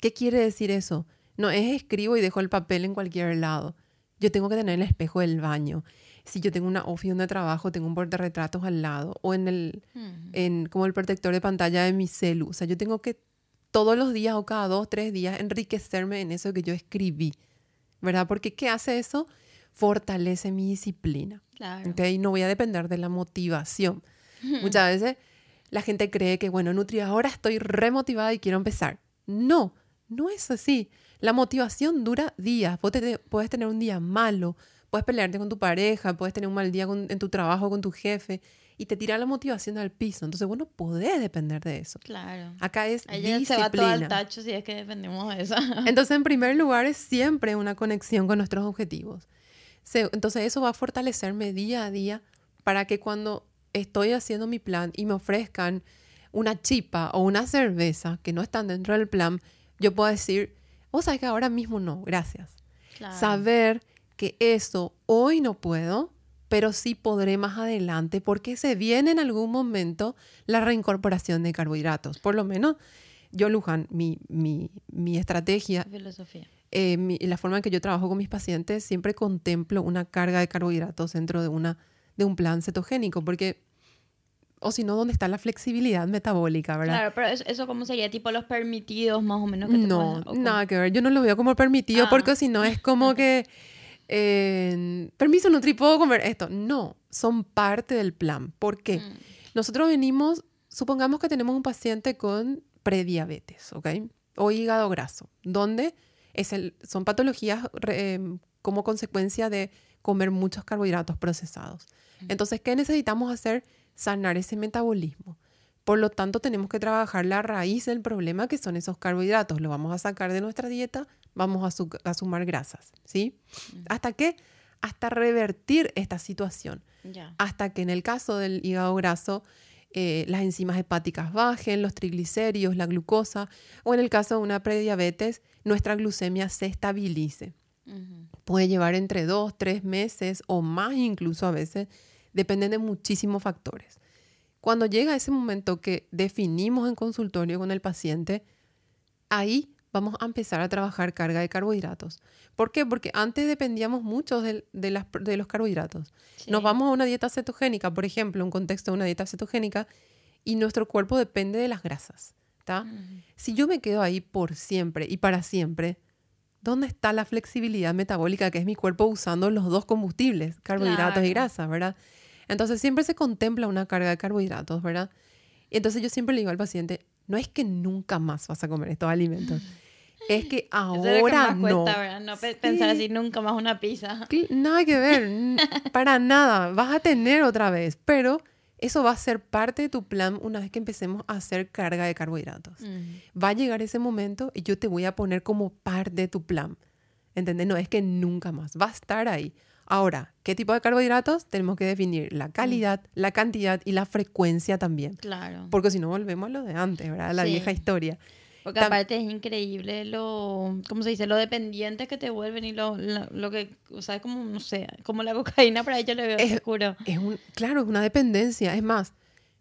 ¿Qué quiere decir eso? No es escribo y dejo el papel en cualquier lado. Yo tengo que tener el espejo del baño. Si yo tengo una office donde trabajo, tengo un portarretratos al lado o en el, en como el protector de pantalla de mi celu. O sea, yo tengo que todos los días o cada dos, tres días enriquecerme en eso que yo escribí, ¿verdad? Porque ¿qué hace eso? Fortalece mi disciplina, Claro. ¿ok? No voy a depender de la motivación. Muchas veces la gente cree que, bueno, Nutri, ahora estoy remotivada y quiero empezar. No, no es así. La motivación dura días. Vos te- puedes tener un día malo, puedes pelearte con tu pareja, puedes tener un mal día con- en tu trabajo con tu jefe y te tira la motivación al piso. Entonces, vos no podés depender de eso. Claro. Acá es Ahí ya se va todo al disciplina. tacho si es que dependemos de eso. Entonces, en primer lugar, es siempre una conexión con nuestros objetivos. Se- Entonces, eso va a fortalecerme día a día para que cuando estoy haciendo mi plan y me ofrezcan una chipa o una cerveza que no están dentro del plan, yo pueda decir, vos sabés que ahora mismo no, gracias. Claro. Saber que eso hoy no puedo, pero sí podré más adelante porque se viene en algún momento la reincorporación de carbohidratos. Por lo menos yo, Luján, mi, mi, mi estrategia, Filosofía. eh, mi- la forma en que yo trabajo con mis pacientes, siempre contemplo una carga de carbohidratos dentro de, una, de un plan cetogénico, porque, o si no, ¿dónde está la flexibilidad metabólica, verdad? Claro, pero eso, eso cómo sería, tipo los permitidos más o menos que te No, o cómo? nada que ver. Yo no lo veo como permitido Ah. porque si no es como que, eh, permiso, Nutri, ¿puedo comer esto? No, son parte del plan. ¿Por qué? Mm, Nosotros venimos, supongamos que tenemos un paciente con prediabetes, ¿ok? O hígado graso, donde es el, son patologías em, como consecuencia de comer muchos carbohidratos procesados. Entonces, ¿qué necesitamos hacer? Sanar ese metabolismo. Por lo tanto, tenemos que trabajar la raíz del problema, que son esos carbohidratos. Lo vamos a sacar de nuestra dieta, vamos a, su- a sumar grasas, ¿sí? ¿Hasta qué? Hasta revertir esta situación hasta que en el caso del hígado graso eh, las enzimas hepáticas bajen, los triglicéridos, la glucosa, o en el caso de una prediabetes, nuestra glucemia se estabilice. Puede llevar entre dos, tres meses o más incluso a veces, dependen de muchísimos factores. Cuando llega ese momento que definimos en consultorio con el paciente, ahí vamos a empezar a trabajar carga de carbohidratos. ¿Por qué? Porque antes dependíamos mucho de, las- de los carbohidratos. Sí. Nos vamos a una dieta cetogénica, por ejemplo, un contexto de una dieta cetogénica, y nuestro cuerpo depende de las grasas. ¿tá? Ujú. Si yo me quedo ahí por siempre y para siempre, ¿dónde está la flexibilidad metabólica que es mi cuerpo usando los dos combustibles, carbohidratos y grasas, ¿verdad? Entonces siempre se contempla una carga de carbohidratos, ¿verdad? Y entonces yo siempre le digo al paciente, no es que nunca más vas a comer estos alimentos, es que Eso es lo que ahora más no. cuesta. No pe- pensar Sí. así nunca más una pizza. Nada que ver, para nada. Vas a tener otra vez, pero eso va a ser parte de tu plan una vez que empecemos a hacer carga de carbohidratos. Ujú. Va a llegar ese momento y yo te voy a poner como parte de tu plan. ¿Entendés? No es que nunca más. Va a estar ahí. Ahora, ¿qué tipo de carbohidratos? Tenemos que definir la calidad, la cantidad y la frecuencia también. Claro. Porque si no, volvemos a lo de antes, ¿verdad? La Sí. vieja historia. Porque Tam- aparte es increíble lo, ¿cómo se dice? Lo dependientes que te vuelven y lo, lo, lo que, o sea, es como, no sé, como la cocaína para ellos le veo Es- oscuro. Es un, claro, es una dependencia. Es más,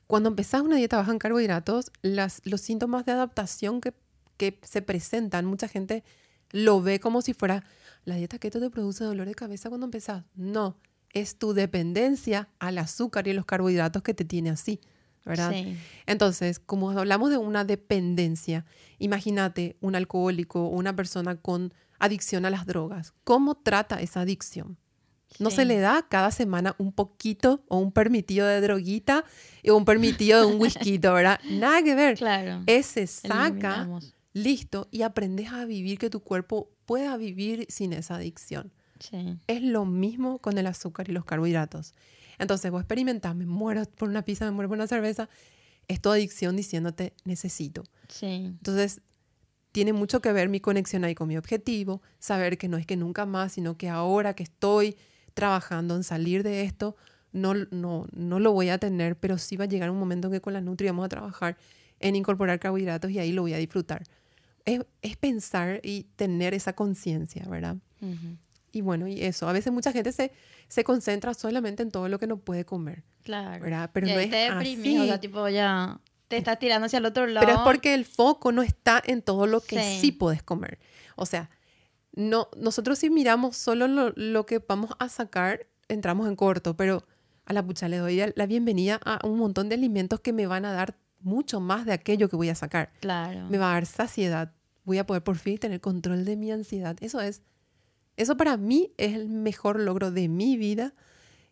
cuando empezás una dieta baja en carbohidratos, las, los síntomas de adaptación que, que se presentan, mucha gente lo ve como si fuera, la dieta keto te produce dolor de cabeza cuando empezás. No, es tu dependencia al azúcar y los carbohidratos que te tiene así, ¿verdad? Sí. Entonces, como hablamos de una dependencia, imagínate un alcohólico o una persona con adicción a las drogas. ¿Cómo trata esa adicción? No Sí. se le da cada semana un poquito o un permitido de droguita o un permitido de un whisky, ¿verdad? Nada que ver. Claro. Ese saca, Eliminamos. Listo, y aprendes a vivir que tu cuerpo pueda vivir sin esa adicción. Sí. Es lo mismo con el azúcar y los carbohidratos. Entonces vos experimentás, me muero por una pizza, me muero por una cerveza. Es tu adicción diciéndote necesito. Sí. Entonces tiene mucho que ver mi conexión ahí con mi objetivo, saber que no es que nunca más, sino que ahora que estoy trabajando en salir de esto, no, no, no lo voy a tener, pero sí va a llegar un momento en que con la Nutri vamos a trabajar en incorporar carbohidratos y ahí lo voy a disfrutar. Es, es pensar y tener esa conciencia, ¿verdad? Ujú. Y bueno, y eso, a veces mucha gente se, se concentra solamente en todo lo que no puede comer, Claro. ¿verdad? Pero y no ahí es te deprimís, o así. sea, tipo ya te estás tirando hacia el otro lado. Pero es porque el foco no está en todo lo que sí, Sí. puedes comer. O sea, no, nosotros si miramos solo lo, lo que vamos a sacar, entramos en corto, pero a la pucha le doy la bienvenida a un montón de alimentos que me van a dar mucho más de aquello que voy a sacar. Claro. Me va a dar saciedad. Voy a poder por fin tener control de mi ansiedad. Eso es, eso para mí es el mejor logro de mi vida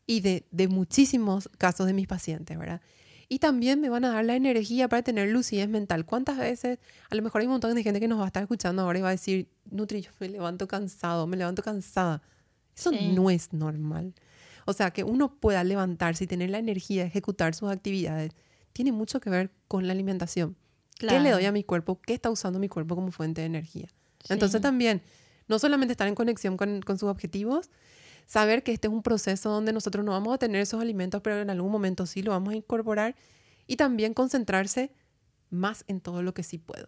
y de, de muchísimos casos de mis pacientes, ¿verdad? Y también me van a dar la energía para tener lucidez mental. ¿Cuántas veces? A lo mejor hay un montón de gente que nos va a estar escuchando ahora y va a decir, Nutri, yo me levanto cansado, me levanto cansada. Eso Sí. no es normal. O sea, que uno pueda levantarse y tener la energía de ejecutar sus actividades tiene mucho que ver con la alimentación. ¿Qué le doy a mi cuerpo? ¿Qué está usando mi cuerpo como fuente de energía? Sí. Entonces también, no solamente estar en conexión con, con sus objetivos, saber que este es un proceso donde nosotros no vamos a tener esos alimentos, pero en algún momento sí lo vamos a incorporar y también concentrarse más en todo lo que sí puedo.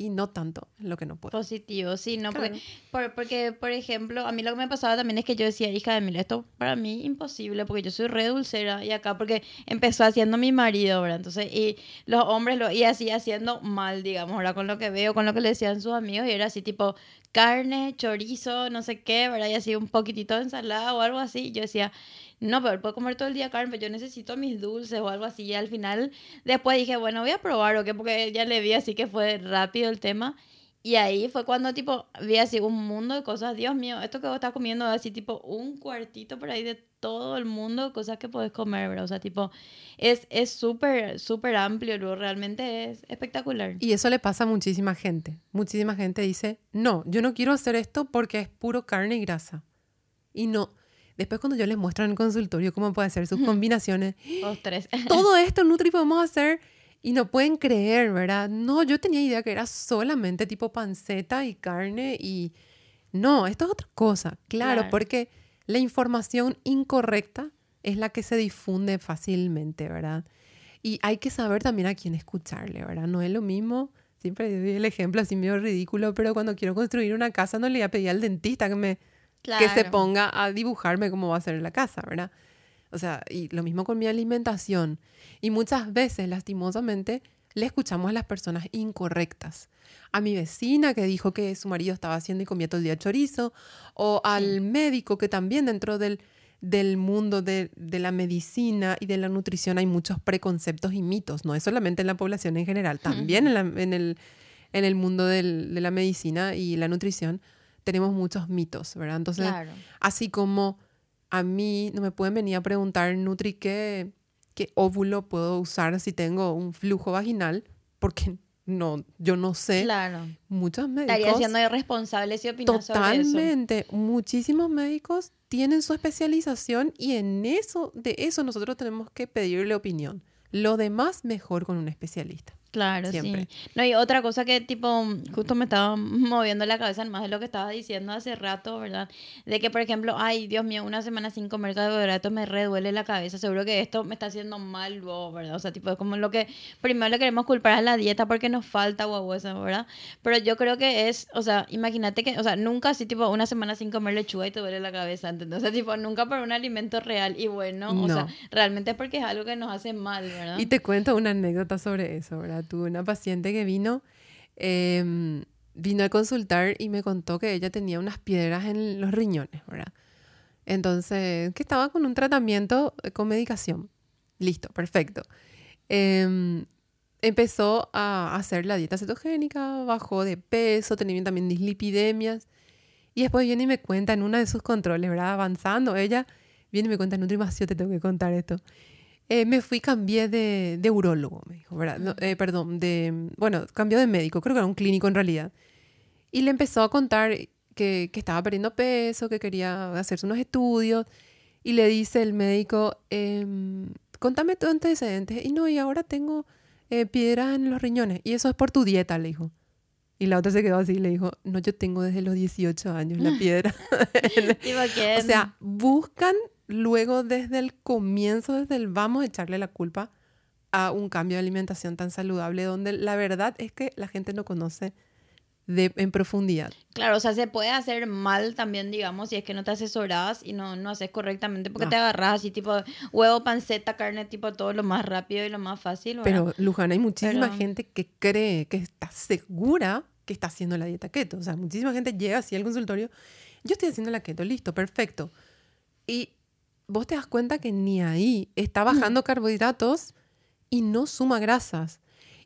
Y no tanto en lo que no puedo. Positivo, sí, no, Claro. porque, por- porque, por ejemplo, a mí lo que me pasaba también es que yo decía, hija de mil, esto para mí imposible, porque yo soy re dulcera, y acá porque empezó haciendo mi marido, ¿verdad? Entonces, y los hombres lo, y así haciendo mal, digamos, ahora con lo que veo, con lo que le decían sus amigos, y era así tipo carne, chorizo, no sé qué, ¿verdad? Y así un poquitito de ensalada o algo así, y yo decía, no, pero él puede comer todo el día carne, pero yo necesito mis dulces o algo así. Y al final, después dije, bueno, voy a probar o qué, porque ya le vi así que fue rápido el tema. Y ahí fue cuando, tipo, vi así un mundo de cosas. Dios mío, esto que vos estás comiendo es así, tipo, un cuartito por ahí de todo el mundo cosas que podés comer, ¿verdad? O sea, tipo, es es súper, súper amplio, luego realmente es espectacular. Y eso le pasa a muchísima gente. Muchísima gente dice, no, yo no quiero hacer esto porque es puro carne y grasa. Y no. Después cuando yo les muestro en el consultorio cómo puede hacer sus combinaciones, tres. todo esto Nutri podemos hacer y no pueden creer, ¿verdad? No, yo tenía idea que era solamente tipo panceta y carne y no, esto es otra cosa, claro, Claro. porque la información incorrecta es la que se difunde fácilmente, ¿verdad? Y hay que saber también a quién escucharle, ¿verdad? No es lo mismo, siempre doy el ejemplo así medio ridículo, pero cuando quiero construir una casa no le voy a pedir al dentista que me que se ponga a dibujarme cómo va a ser la casa, ¿verdad? O sea, y lo mismo con mi alimentación. Y muchas veces, lastimosamente, le escuchamos a las personas incorrectas. A mi vecina que dijo que su marido estaba haciendo y comía todo el día chorizo, o al médico que también dentro del, del mundo de, de la medicina y de la nutrición hay muchos preconceptos y mitos, no es solamente en la población en general, también en, la- en el, en el mundo del- de la medicina y la nutrición tenemos muchos mitos, ¿verdad? Entonces, Claro. Así como a mí no me pueden venir a preguntar, Nutri, ¿qué, qué óvulo puedo usar si tengo un flujo vaginal? Porque no, yo no sé. Claro. Muchos Estaría médicos, siendo irresponsable si opinas sobre eso. totalmente, muchísimos médicos tienen su especialización y en eso, de eso nosotros tenemos que pedirle opinión. Lo demás, mejor con un especialista. Claro, Siempre. sí. No, y otra cosa que tipo, justo me estaba moviendo la cabeza más de lo que estaba diciendo hace rato, ¿verdad? De que, por ejemplo, ay, Dios mío, una semana sin comer carbohidratos me reduele la cabeza. Seguro que esto me está haciendo mal, luego, ¿verdad? O sea, tipo, es como lo que primero le queremos culpar a la dieta porque nos falta guau, eso, ¿verdad? Pero yo creo que es, o sea, imagínate que, o sea, nunca así, tipo, una semana sin comer lechuga y te duele la cabeza, ¿entendés? O sea, tipo, nunca por un alimento real y bueno, o No. sea, realmente es porque es algo que nos hace mal, ¿verdad? Y te cuento una anécdota sobre eso, ¿verdad? Tuve una paciente que vino, em, vino a consultar y me contó que ella tenía unas piedras en los riñones, ¿verdad? Entonces, que estaba con un tratamiento eh, con medicación. Listo, perfecto. Em, empezó a hacer la dieta cetogénica, bajó de peso, tenía también dislipidemias. Y después viene y me cuenta en uno de sus controles, ¿verdad? Avanzando, ella viene y me cuenta, Nutrimacio, te tengo que contar esto. Eh, me fui, cambié de, de urólogo, me dijo, ¿verdad? No, eh, perdón, de, bueno, cambió de médico, creo que era un clínico en realidad. Y le empezó a contar que, que estaba perdiendo peso, que quería hacerse unos estudios. Y le dice el médico, em, contame tus antecedentes. Y no, y ahora tengo eh, piedras en los riñones. Y eso es por tu dieta, le dijo. Y la otra se quedó así y le dijo, no, yo tengo desde los 18 años la piedra. O sea, buscan luego desde el comienzo, desde el vamos a echarle la culpa a un cambio de alimentación tan saludable, donde la verdad es que la gente no conoce de, en profundidad. Claro, o sea, se puede hacer mal también, digamos, si es que no te asesoras y no, no haces correctamente, porque No. te agarras así, tipo, huevo, panceta, carne, tipo, todo lo más rápido y lo más fácil, ¿verdad? Pero, Luján, hay muchísima Pero- gente que cree, que está segura que está haciendo la dieta keto. O sea, muchísima gente llega así al consultorio, yo estoy haciendo la keto, listo, perfecto. Y vos te das cuenta que ni ahí está bajando carbohidratos y no suma grasas.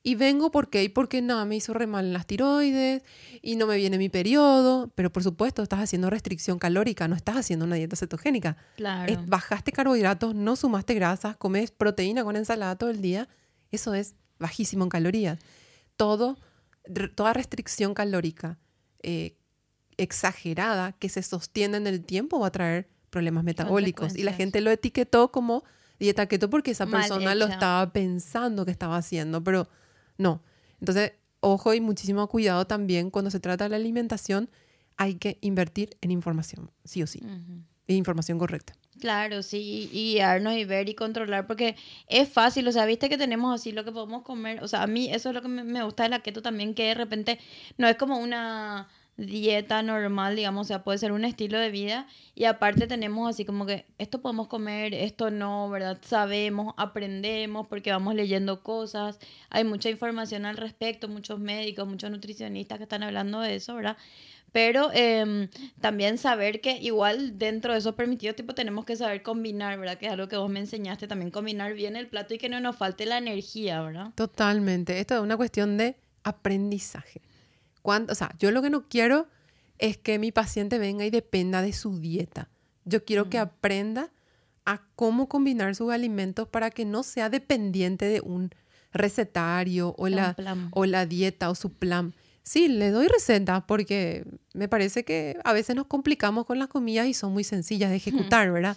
Y vengo porque y porque nada, me hizo re mal en las tiroides y no me viene mi periodo. Pero por supuesto, estás haciendo restricción calórica, no estás haciendo una dieta cetogénica. Claro. Es- bajaste carbohidratos, no sumaste grasas, comes proteína con ensalada todo el día. Eso es bajísimo en calorías. Todo, re- toda restricción calórica eh, exagerada que se sostiene en el tiempo va a traer problemas metabólicos. Y la gente lo etiquetó como dieta keto porque esa Mal persona lo estaba pensando que estaba haciendo, pero no. Entonces, ojo y muchísimo cuidado también cuando se trata de la alimentación, hay que invertir en información, sí o sí, Ujú. e información correcta. Claro, sí, y guiarnos y ver y controlar, porque es fácil, o sea, viste que tenemos así lo que podemos comer, o sea, a mí eso es lo que me gusta de la keto también, que de repente no es como una dieta normal, digamos, o sea, puede ser un estilo de vida y aparte tenemos así como que esto podemos comer, esto no, ¿verdad? Sabemos, aprendemos porque vamos leyendo cosas, hay mucha información al respecto, muchos médicos, muchos nutricionistas que están hablando de eso, ¿verdad? Pero em, también saber que igual dentro de esos permitidos, tipo, tenemos que saber combinar, ¿verdad? Que es algo que vos me enseñaste, también combinar bien el plato y que no nos falte la energía, ¿verdad? Totalmente. Esto es una cuestión de aprendizaje. Cuando, o sea, yo lo que no quiero es que mi paciente venga y dependa de su dieta. Yo quiero que aprenda a cómo combinar sus alimentos para que no sea dependiente de un recetario o, la, o la dieta o su plan. Sí, le doy receta porque me parece que a veces nos complicamos con las comidas y son muy sencillas de ejecutar, ¿verdad?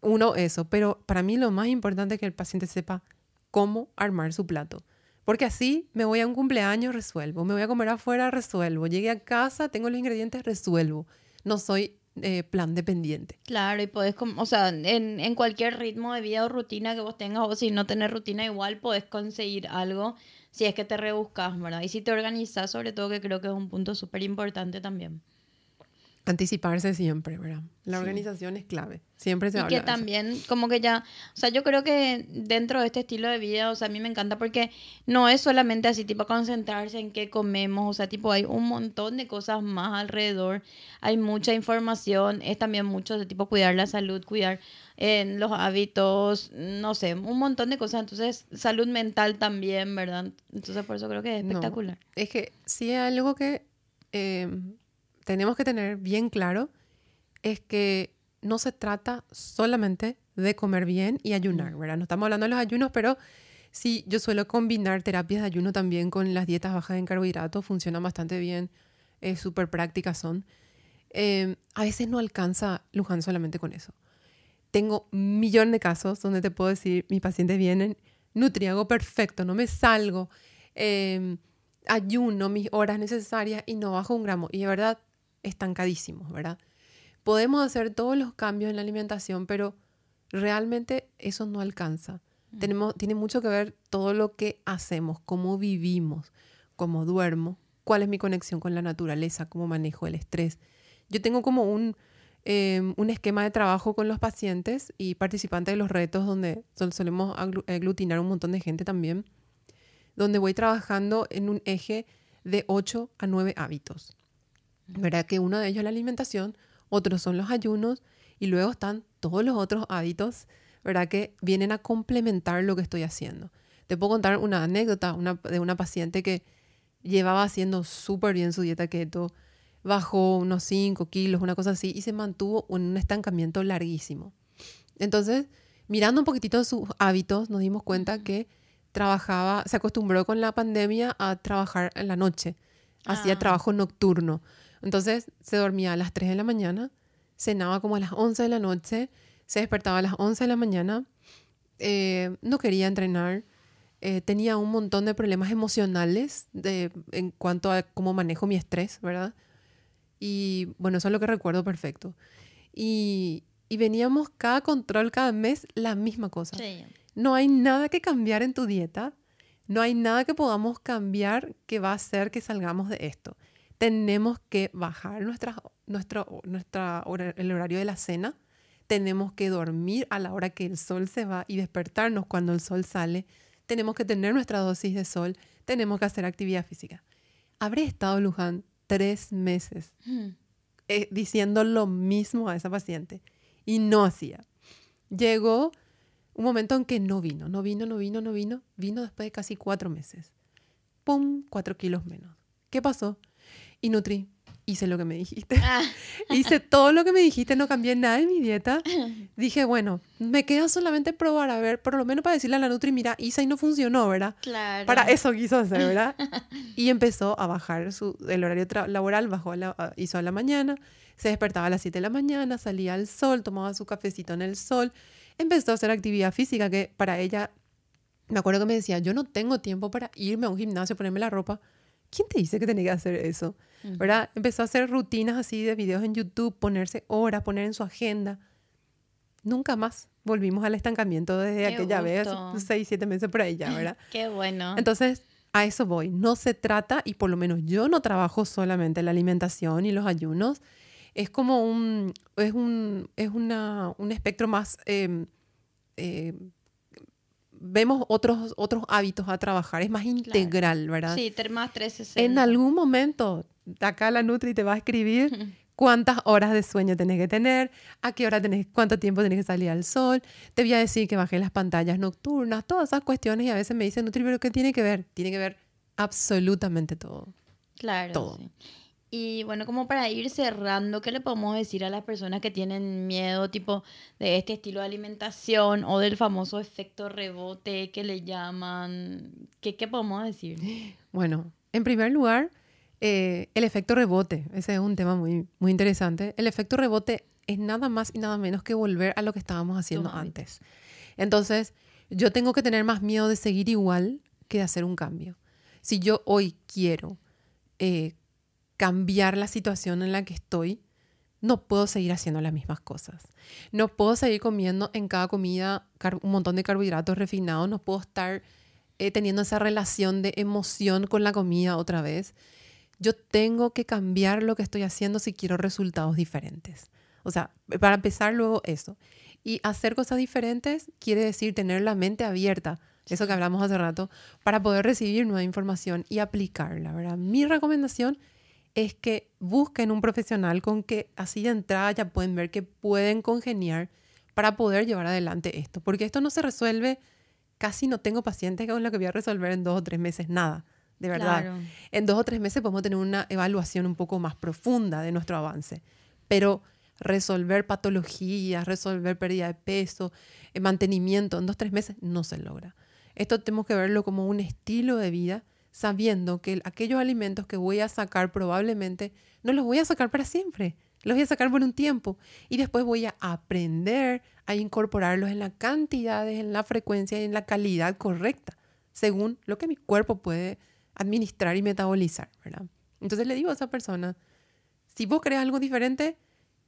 Uno, eso, pero para mí lo más importante es que el paciente sepa cómo armar su plato. Porque así me voy a un cumpleaños, resuelvo. Me voy a comer afuera, resuelvo. Llegué a casa, tengo los ingredientes, resuelvo. No soy eh, plan dependiente. Claro, y podés, o sea, en, en, cualquier ritmo de vida o rutina que vos tengas, o si no tenés rutina igual, podés conseguir algo si es que te rebuscas, ¿verdad? Y si te organizas, sobre todo, que creo que es un punto súper importante también. Anticiparse siempre, ¿verdad? La organización es clave. Siempre se y que también, como que ya, o sea, yo creo que dentro de este estilo de vida, o sea, a mí me encanta porque no es solamente así, tipo, concentrarse en qué comemos, o sea, tipo, hay un montón de cosas más alrededor, hay mucha información, es también mucho de tipo cuidar la salud, cuidar en los hábitos, no sé, un montón de cosas. Entonces, salud mental también, ¿verdad? Entonces, por eso creo que es espectacular. es que sí algo que eh, tenemos que tener bien claro, es que no se trata solamente de comer bien y ayunar. ¿verdad? No estamos hablando de los ayunos, pero sí, yo suelo combinar terapias de ayuno también con las dietas bajas en carbohidratos, funcionan bastante bien, es súper prácticas son. Eh, a veces no alcanza Luján solamente con eso tengo un millón de casos donde te puedo decir, mis pacientes vienen, nutriago perfecto, no me salgo, em, ayuno mis horas necesarias y no bajo un gramo. Y de verdad, estancadísimos, ¿verdad? Podemos hacer todos los cambios en la alimentación, pero realmente eso no alcanza. Mm. Tenemos, tiene mucho que ver todo lo que hacemos, cómo vivimos, cómo duermo, cuál es mi conexión con la naturaleza, cómo manejo el estrés. Yo tengo como un, Em, un esquema de trabajo con los pacientes y participantes de los retos donde solemos aglutinar un montón de gente también, donde voy trabajando en un eje de 8 a 9 hábitos. ¿Verdad? Que uno de ellos es la alimentación, otros son los ayunos y luego están todos los otros hábitos, ¿verdad? Que vienen a complementar lo que estoy haciendo. Te puedo contar una anécdota de una paciente que llevaba haciendo súper bien su dieta keto, bajó unos 5 kilos, una cosa así, y se mantuvo en un estancamiento larguísimo. Entonces, mirando un poquitito sus hábitos, nos dimos cuenta que trabajaba, se acostumbró con la pandemia a trabajar en la noche, hacía ah. trabajo nocturno. Entonces, se dormía a las 3 de la mañana, cenaba como a las 11 de la noche, se despertaba a las 11 de la mañana, eh, no quería entrenar, eh, tenía un montón de problemas emocionales de, en cuanto a cómo manejo mi estrés, ¿verdad? Y bueno, eso es lo que recuerdo perfecto. Y, y veníamos cada control, cada mes, la misma cosa. No hay nada que cambiar en tu dieta. No hay nada que podamos cambiar que va a hacer que salgamos de esto. Tenemos que bajar nuestra, nuestro, nuestra, el horario de la cena. Tenemos que dormir a la hora que el sol se va y despertarnos cuando el sol sale. Tenemos que tener nuestra dosis de sol. Tenemos que hacer actividad física. Habré estado, Luján, tres meses eh, diciendo lo mismo a esa paciente y no hacía. Llegó un momento en que no vino, no vino, no vino, no vino, vino después de casi cuatro meses. ¡Pum! Cuatro kilos menos. ¿Qué pasó? Y Nutri, hice lo que me dijiste. Ah. hice todo lo que me dijiste, no cambié nada en mi dieta. Dije, bueno, me queda solamente probar, a ver, por lo menos para decirle a la Nutri, mira, hice y no funcionó, ¿verdad? Claro. Para eso quiso hacer, ¿verdad? y empezó a bajar su, el horario laboral, bajó a la, hizo a la mañana, se despertaba a las 7 de la mañana, salía al sol, tomaba su cafecito en el sol, empezó a hacer actividad física que para ella, me acuerdo que me decía, yo no tengo tiempo para irme a un gimnasio, ponerme la ropa. ¿Quién te dice que tenía que hacer eso? ¿verdad? Empezó a hacer rutinas así de videos en YouTube, ponerse horas, poner en su agenda. nunca más volvimos al estancamiento desde Qué aquella gusto. vez, seis, siete meses por ahí ya, ¿verdad? Qué bueno. Entonces, a eso voy. No se trata, y por lo menos yo no trabajo solamente la alimentación y los ayunos. Es como un, es un, es una, un espectro más, eh, eh, vemos otros, otros hábitos a trabajar, es más integral, ¿verdad? sí, más 360. En algún momento, acá la Nutri te va a escribir cuántas horas de sueño tenés que tener, a qué hora tenés, cuánto tiempo tenés que salir al sol, te voy a decir que bajé las pantallas nocturnas, todas esas cuestiones y a veces me dicen, Nutri, pero ¿qué tiene que ver? Tiene que ver absolutamente todo. Claro. todo. sí. Y bueno, como para ir cerrando, ¿qué le podemos decir a las personas que tienen miedo, tipo, de este estilo de alimentación o del famoso efecto rebote que le llaman? ¿Qué, qué podemos decir? Bueno, en primer lugar, eh, el efecto rebote, ese es un tema muy, muy interesante. El efecto rebote es nada más y nada menos que volver a lo que estábamos haciendo antes. Entonces, yo tengo que tener más miedo de seguir igual que de hacer un cambio. Si yo hoy quiero eh, cambiar la situación en la que estoy, no puedo seguir haciendo las mismas cosas. No puedo seguir comiendo en cada comida un montón de carbohidratos refinados. No puedo estar eh, teniendo esa relación de emoción con la comida otra vez. Yo tengo que cambiar lo que estoy haciendo si quiero resultados diferentes. O sea, para empezar luego eso. Y hacer cosas diferentes quiere decir tener la mente abierta, eso que hablamos hace rato, para poder recibir nueva información y aplicarla, ¿verdad? Mi recomendación es que busquen un profesional con que así de entrada ya pueden ver que pueden congeniar para poder llevar adelante esto. Porque esto no se resuelve, casi no tengo pacientes con lo que voy a resolver en dos o tres meses, nada, de verdad. Claro. En dos o tres meses podemos tener una evaluación un poco más profunda de nuestro avance. Pero resolver patologías, resolver pérdida de peso, eh, mantenimiento en dos o tres meses no se logra. Esto tenemos que verlo como un estilo de vida, sabiendo que el- aquellos alimentos que voy a sacar probablemente no los voy a sacar para siempre, los voy a sacar por un tiempo y después voy a aprender a incorporarlos en la cantidades, en la frecuencia y en la calidad correcta, según lo que mi cuerpo puede administrar y metabolizar, ¿verdad? Entonces le digo a esa persona, si vos crees algo diferente,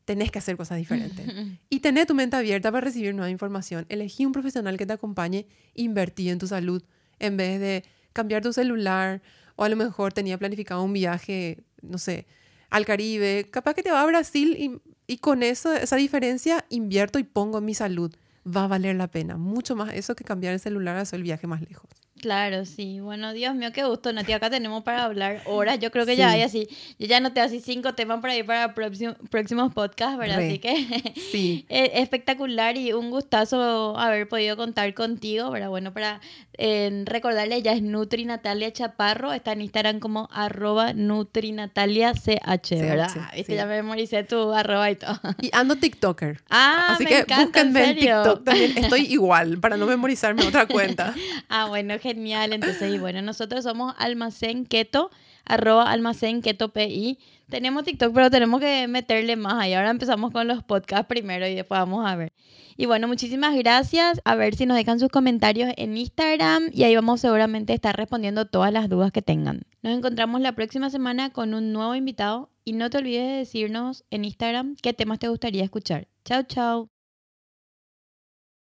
tenés que hacer cosas diferentes. y tener tu mente abierta para recibir nueva información. Elegí un profesional que te acompañe, invertí en tu salud, en vez de cambiar tu celular, o a lo mejor tenía planificado un viaje, no sé, al Caribe, capaz que te va a Brasil y, y con eso, esa diferencia invierto y pongo en mi salud. Va a valer la pena, mucho más eso que cambiar el celular a hacer el viaje más lejos. Claro, sí. Bueno, Dios mío, qué gusto, Nati. Acá tenemos para hablar horas. Yo creo que Sí. ya hay así. Yo ya noté así cinco temas para ir para próximo- próximos podcasts, ¿verdad? Re. Así que Sí. espectacular y un gustazo haber podido contar contigo, ¿verdad? Bueno, para eh, recordarle, ella es Nutri Natalia Chaparro. Está en Instagram como arroba Nutri Natalia CH, ¿verdad? CH, Viste, sí. ya me memoricé tu arroba y todo. Y ando TikToker. Ah, Así me que encanta, búsquenme en. TikTok también. Estoy igual para no memorizarme otra cuenta. Ah, bueno, genial. Entonces, y bueno, nosotros somos Almacén Keto, arroba Almacén Keto PI. Tenemos TikTok, pero tenemos que meterle más ahí. Ahora empezamos con los podcasts primero y después vamos a ver. Y bueno, muchísimas gracias. A ver si nos dejan sus comentarios en Instagram y ahí vamos seguramente a estar respondiendo todas las dudas que tengan. Nos encontramos la próxima semana con un nuevo invitado y no te olvides de decirnos en Instagram qué temas te gustaría escuchar. Chao, chao.